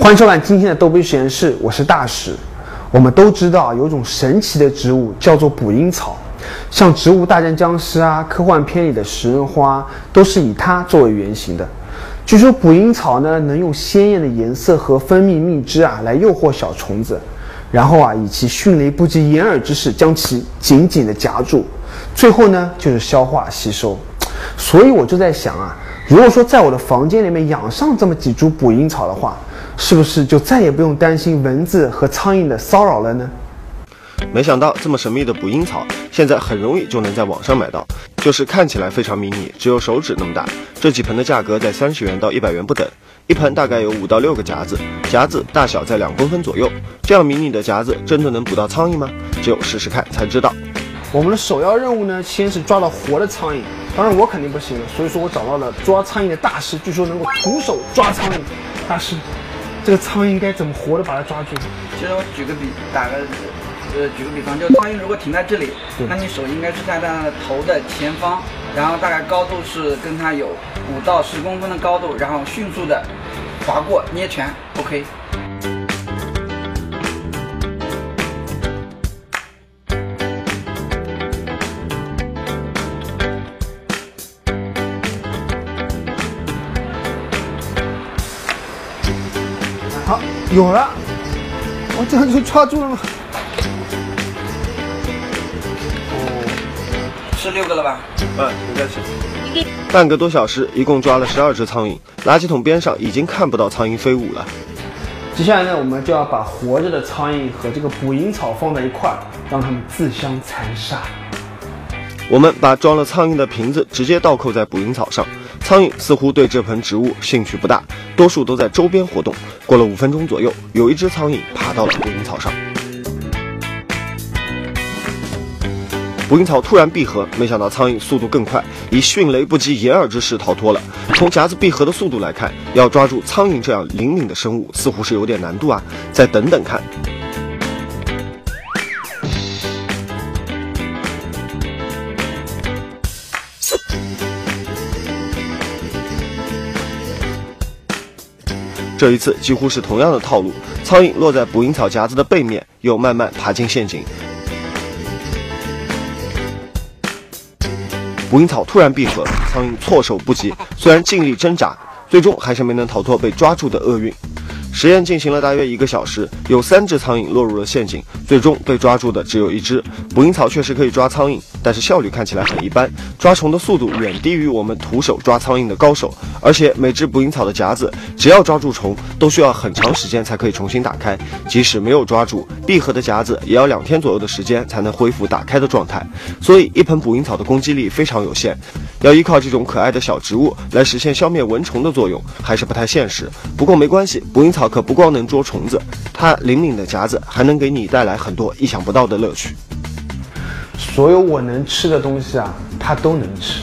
欢迎收看今天的逗比实验室，我是大使。我们都知道有种神奇的植物叫做捕蝇草，像《植物大战僵尸》啊、科幻片里的食人花都是以它作为原型的。据说捕蝇草呢能用鲜艳的颜色和分泌蜜汁啊来诱惑小虫子，然后啊以其迅雷不及掩耳之势将其紧紧的夹住，最后呢就是消化吸收。所以我就在想啊，如果说在我的房间里面养上这么几株捕蝇草的话，是不是就再也不用担心蚊子和苍蝇的骚扰了呢？没想到这么神秘的捕蝇草，现在很容易就能在网上买到，就是看起来非常迷你，只有手指那么大。这几盆的价格在三十元到一百元不等，一盆大概有五到六个夹子，夹子大小在两公分左右。这样迷你的夹子真的能捕到苍蝇吗？只有试试看才知道。我们的首要任务呢，先是抓到活的苍蝇，当然我肯定不行了，所以说我找到了抓苍蝇的大师，据说能够徒手抓苍蝇。大师。这个苍蝇该怎么活的把它抓住？其实我举个比，打个呃，举个比方，就苍蝇如果停在这里，那你手应该是在它的头的前方，然后大概高度是跟它有五到十公分的高度，然后迅速的划过捏拳，OK。有了，我这样就抓住了吗？哦，是六个了吧？嗯，应该是。半个多小时，一共抓了十二只苍蝇。垃圾桶边上已经看不到苍蝇飞舞了。接下来呢，我们就要把活着的苍蝇和这个捕蝇草放在一块儿，让它们自相残杀。我们把装了苍蝇的瓶子直接倒扣在捕蝇草上。苍蝇似乎对这盆植物兴趣不大，多数都在周边活动。过了五分钟左右，有一只苍蝇爬到了捕蝇草上。捕蝇草突然闭合，没想到苍蝇速度更快，以迅雷不及掩耳之势逃脱了。从夹子闭合的速度来看，要抓住苍蝇这样灵敏的生物，似乎是有点难度啊！再等等看。这一次几乎是同样的套路，苍蝇落在捕蝇草夹子的背面，又慢慢爬进陷阱。捕蝇草突然闭合，苍蝇措手不及，虽然尽力挣扎，最终还是没能逃脱被抓住的厄运。实验进行了大约一个小时，有三只苍蝇落入了陷阱，最终被抓住的只有一只。捕蝇草确实可以抓苍蝇，但是效率看起来很一般，抓虫的速度远低于我们徒手抓苍蝇的高手。而且每只捕蝇草的夹子，只要抓住虫，都需要很长时间才可以重新打开。即使没有抓住闭合的夹子，也要两天左右的时间才能恢复打开的状态。所以一盆捕蝇草的攻击力非常有限，要依靠这种可爱的小植物来实现消灭蚊虫的作用，还是不太现实。不过没关系，捕蝇草。可不光能捉虫子，它灵敏的夹子还能给你带来很多意想不到的乐趣。所有我能吃的东西啊，它都能吃。